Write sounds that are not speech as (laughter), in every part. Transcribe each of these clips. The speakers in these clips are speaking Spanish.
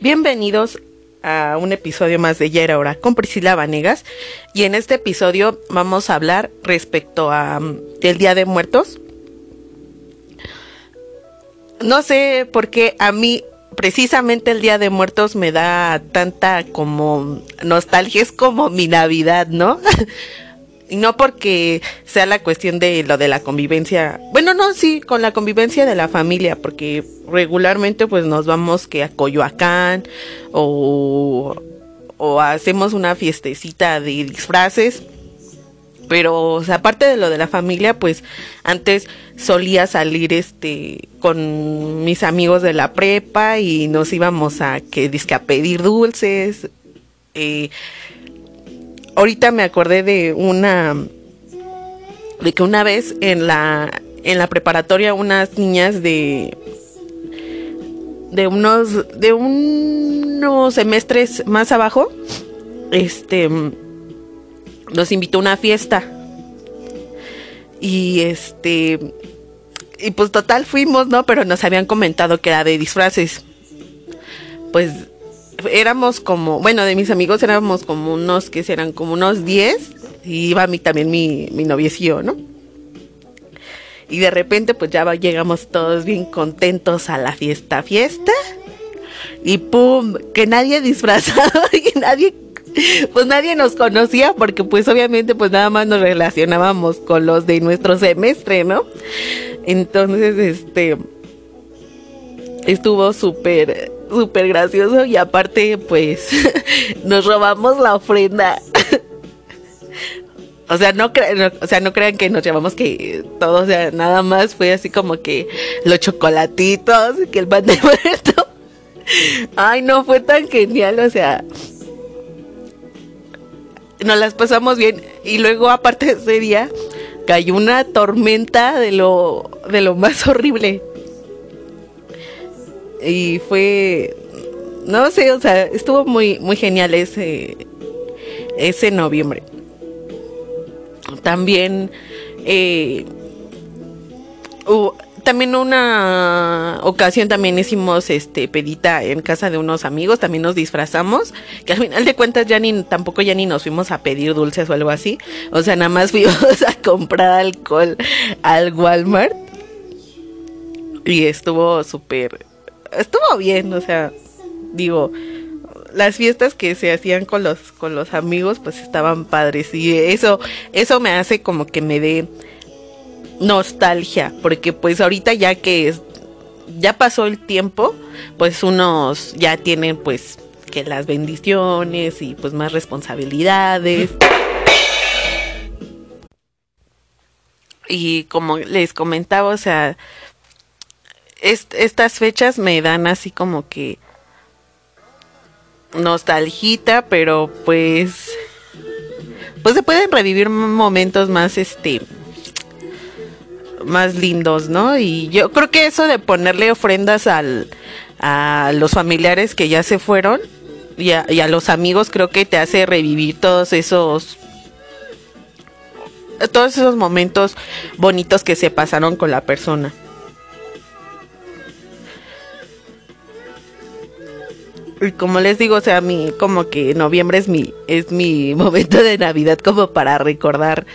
Bienvenidos a un episodio más de Ya era hora con Priscila Vanegas y en este episodio vamos a hablar respecto a um, el Día de Muertos. No sé por qué a mí precisamente el Día de Muertos me da tanta como nostalgia, es como mi Navidad, ¿no? (laughs) Y no porque sea la cuestión de lo de la convivencia. Bueno, no, sí, con la convivencia de la familia, porque regularmente pues nos vamos que a Coyoacán o, o hacemos una fiestecita de disfraces. Pero, aparte de lo de la familia, pues antes solía salir este con mis amigos de la prepa y nos íbamos a que disque a pedir dulces. Eh, ahorita me acordé de una de que una vez en la en la preparatoria unas niñas de de unos de unos semestres más abajo este nos invitó a una fiesta y este y pues total fuimos, ¿no? Pero nos habían comentado que era de disfraces. Pues éramos como, bueno, de mis amigos éramos como unos, que eran como unos 10, y iba a también mi, mi noviecillo, ¿no? Y de repente pues ya llegamos todos bien contentos a la fiesta, fiesta, y pum, que nadie disfrazado, (laughs) y nadie, pues nadie nos conocía, porque pues obviamente pues nada más nos relacionábamos con los de nuestro semestre, ¿no? Entonces, este, estuvo súper súper gracioso y aparte pues (laughs) nos robamos la ofrenda. (laughs) o sea, no, o sea, no crean que nos llevamos que todo, o sea, nada más fue así como que los chocolatitos, que el pan de muerto. (laughs) Ay, no fue tan genial, o sea, nos las pasamos bien y luego aparte de ese día cayó una tormenta de lo de lo más horrible y fue no sé, o sea, estuvo muy muy genial ese ese noviembre. También eh, también una ocasión también hicimos este pedita en casa de unos amigos, también nos disfrazamos, que al final de cuentas ya ni tampoco ya ni nos fuimos a pedir dulces o algo así, o sea, nada más (laughs) fuimos a comprar alcohol al Walmart y estuvo súper estuvo bien, o sea, digo, las fiestas que se hacían con los con los amigos pues estaban padres y eso eso me hace como que me dé nostalgia, porque pues ahorita ya que ya pasó el tiempo, pues unos ya tienen pues que las bendiciones y pues más responsabilidades. Y como les comentaba, o sea, estas fechas me dan así como que nostalgita, pero pues pues se pueden revivir momentos más este más lindos, ¿no? Y yo creo que eso de ponerle ofrendas al, a los familiares que ya se fueron y a, y a los amigos creo que te hace revivir todos esos todos esos momentos bonitos que se pasaron con la persona. Y como les digo, o sea, mi, como que noviembre es mi, es mi (laughs) momento de Navidad como para recordar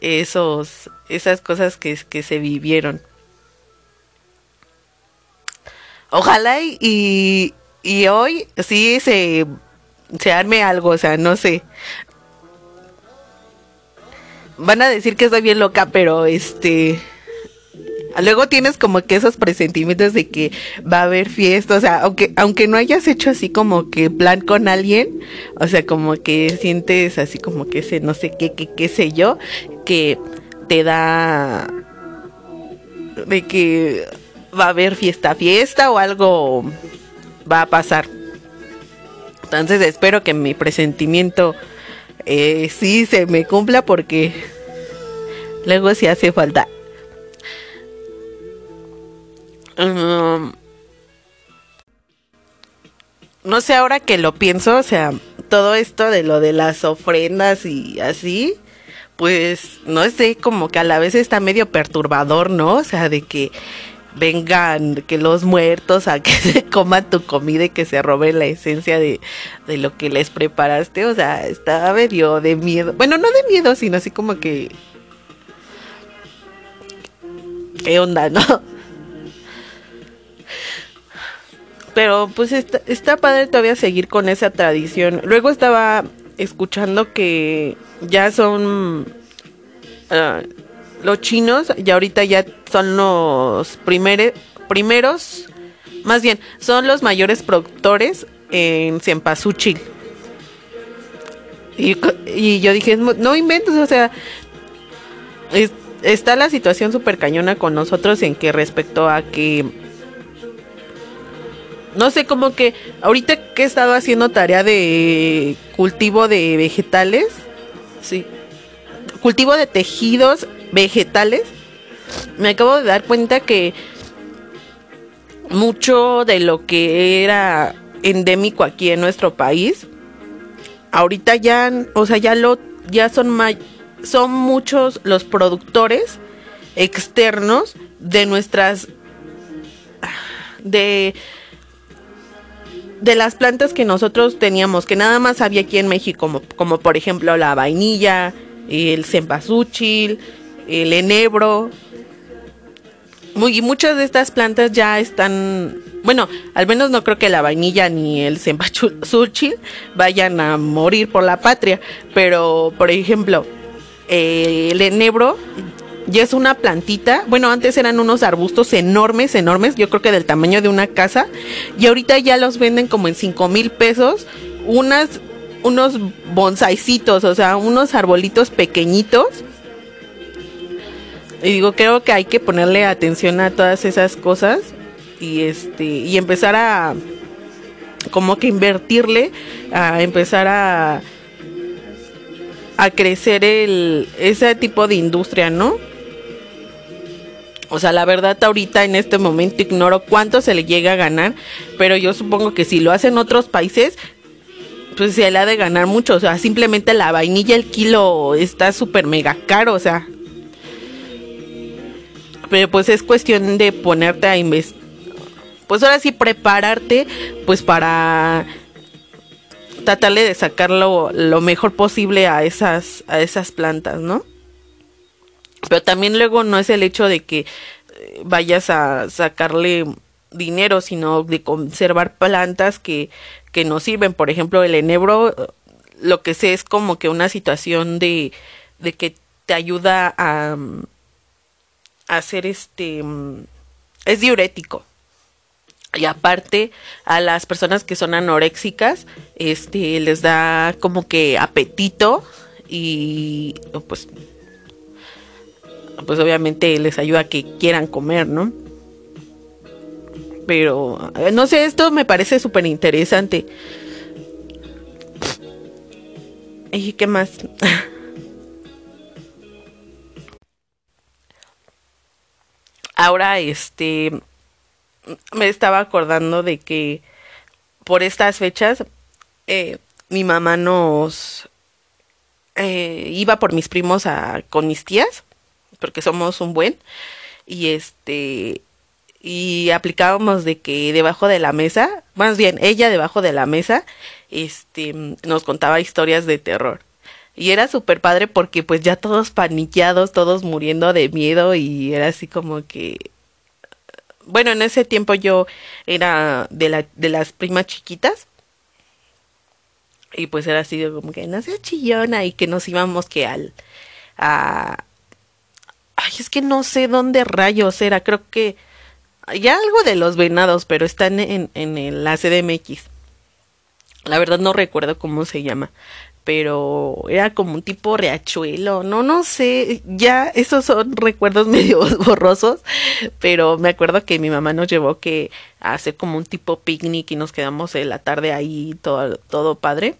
esos, esas cosas que, que se vivieron. Ojalá y, y hoy sí se, se arme algo, o sea, no sé. Van a decir que estoy bien loca, pero este Luego tienes como que esos presentimientos de que va a haber fiesta, o sea, aunque, aunque no hayas hecho así como que plan con alguien, o sea, como que sientes así como que ese no sé qué, qué, qué sé yo, que te da de que va a haber fiesta, fiesta o algo va a pasar. Entonces espero que mi presentimiento eh, sí se me cumpla porque luego sí hace falta no sé, ahora que lo pienso, o sea, todo esto de lo de las ofrendas y así, pues no sé, como que a la vez está medio perturbador, ¿no? O sea, de que vengan que los muertos a que (laughs) se coman tu comida y que se roben la esencia de, de lo que les preparaste. O sea, estaba medio de miedo. Bueno, no de miedo, sino así como que... ¿Qué onda, (laughs) no? Pero pues está, está padre todavía seguir con esa tradición. Luego estaba escuchando que ya son uh, los chinos, y ahorita ya son los primeros, primeros, más bien, son los mayores productores en Cempasúchil. Y, y yo dije, no inventes, o sea, es, está la situación súper cañona con nosotros en que respecto a que no sé, como que ahorita que he estado haciendo tarea de cultivo de vegetales, sí, cultivo de tejidos vegetales, me acabo de dar cuenta que mucho de lo que era endémico aquí en nuestro país, ahorita ya, o sea, ya lo, ya son son muchos los productores externos de nuestras, de de las plantas que nosotros teníamos, que nada más había aquí en México, como, por ejemplo la vainilla, el cempasúchil, el enebro. Muy, muchas de estas plantas ya están, bueno, al menos no creo que la vainilla ni el cempasúchil vayan a morir por la patria, pero por ejemplo, el enebro ya es una plantita. Bueno, antes eran unos arbustos enormes, enormes, yo creo que del tamaño de una casa. Y ahorita ya los venden como en 5 mil pesos. Unas, unos bonsaicitos, o sea, unos arbolitos pequeñitos. Y digo, creo que hay que ponerle atención a todas esas cosas. Y este, y empezar a como que invertirle, a empezar a a crecer el ese tipo de industria, ¿no? O sea, la verdad ahorita en este momento ignoro cuánto se le llega a ganar, pero yo supongo que si lo hacen otros países, pues se le ha de ganar mucho. O sea, simplemente la vainilla, el kilo está súper mega caro, o sea. Pero pues es cuestión de ponerte a investigar. Pues ahora sí, prepararte, pues para tratarle de sacar lo, lo mejor posible a esas, a esas plantas, ¿no? Pero también luego no es el hecho de que eh, vayas a sacarle dinero, sino de conservar plantas que, que nos sirven. Por ejemplo, el enebro, lo que sé es como que una situación de, de que te ayuda a, a hacer este... es diurético. Y aparte, a las personas que son anoréxicas, este, les da como que apetito y pues pues obviamente les ayuda a que quieran comer, ¿no? Pero, eh, no sé, esto me parece súper interesante. ¿Y qué más? (laughs) Ahora, este, me estaba acordando de que por estas fechas eh, mi mamá nos eh, iba por mis primos a, con mis tías porque somos un buen, y este, y aplicábamos de que debajo de la mesa, más bien ella debajo de la mesa, este, nos contaba historias de terror. Y era súper padre porque pues ya todos paniqueados, todos muriendo de miedo y era así como que... Bueno, en ese tiempo yo era de, la, de las primas chiquitas. Y pues era así como que no chillona y que nos íbamos que al... A, Ay, es que no sé dónde rayos era. Creo que. Ya algo de los venados, pero están en, en la CDMX. La verdad no recuerdo cómo se llama. Pero era como un tipo riachuelo. No, no sé. Ya esos son (laughs) recuerdos medio borrosos. Pero me acuerdo que mi mamá nos llevó que a hacer como un tipo picnic y nos quedamos en la tarde ahí todo, todo padre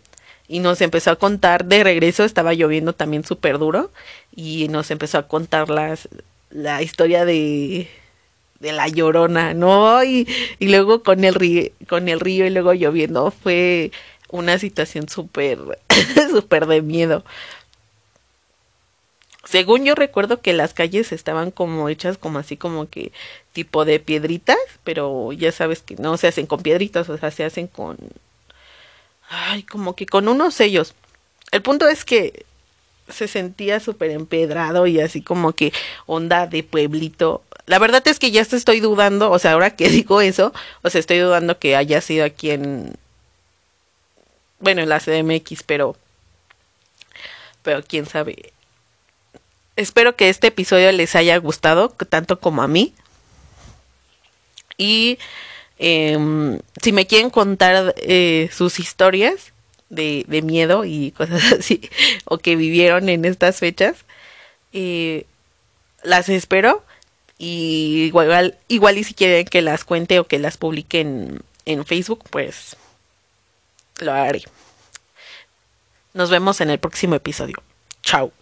y nos empezó a contar de regreso, estaba lloviendo también súper duro y nos empezó a contar las, la historia de, de la llorona, ¿no? Y, y luego con el, río, con el río y luego lloviendo fue una situación súper, (coughs) súper de miedo. según yo recuerdo que las calles estaban como hechas como así como que tipo de piedritas, pero ya sabes que no se hacen con piedritas, o sea, se hacen con ay, como que con unos sellos. El punto es que se sentía súper empedrado y así como que onda de pueblito. La verdad es que ya estoy dudando, o sea, ahora que (laughs) digo eso, o sea, estoy dudando que haya sido aquí en, bueno, en la CDMX, pero, pero quién sabe. Espero que este episodio les haya gustado, tanto como a mí. Y em, si me quieren contar eh, sus historias de, miedo y (laughs) cosas así, o que vivieron en estas fechas, eh, las espero. Y igual, igual y si quieren que las cuente o que las publique en, en Facebook, pues lo haré. Nos vemos en el próximo episodio. Chao.